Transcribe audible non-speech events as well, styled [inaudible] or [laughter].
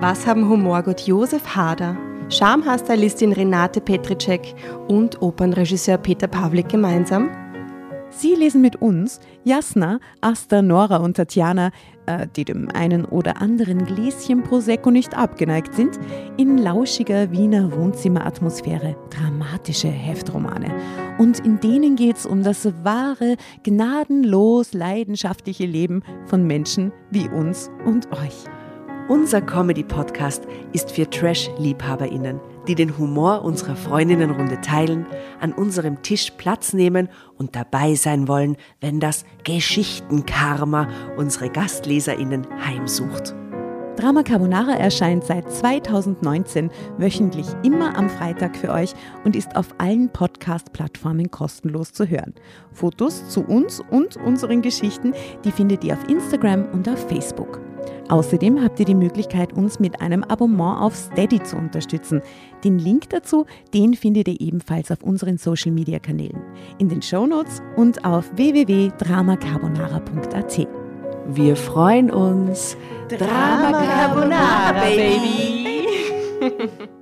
Was haben Humorgott Josef Hader, Schamhaarstylistin Renate Petricek und Opernregisseur Peter Pawlik gemeinsam? Sie lesen mit uns Jasna, Asta, Nora und Tatjana, äh, die dem einen oder anderen Gläschen Prosecco nicht abgeneigt sind, in lauschiger Wiener Wohnzimmeratmosphäre dramatische Heftromane. Und in denen geht es um das wahre, gnadenlos leidenschaftliche Leben von Menschen wie uns und euch. Unser Comedy-Podcast ist für Trash-LiebhaberInnen, die den Humor unserer Freundinnenrunde teilen, an unserem Tisch Platz nehmen und dabei sein wollen, wenn das Geschichtenkarma unsere GastleserInnen heimsucht. Drama Carbonara erscheint seit 2019 wöchentlich immer am Freitag für euch und ist auf allen Podcast-Plattformen kostenlos zu hören. Fotos zu uns und unseren Geschichten, die findet ihr auf Instagram und auf Facebook. Außerdem habt ihr die Möglichkeit, uns mit einem Abonnement auf Steady zu unterstützen. Den Link dazu, den findet ihr ebenfalls auf unseren Social Media Kanälen, in den Show Notes und auf www.dramacarbonara.at. Wir freuen uns. Drama Carbonara, Baby! [laughs]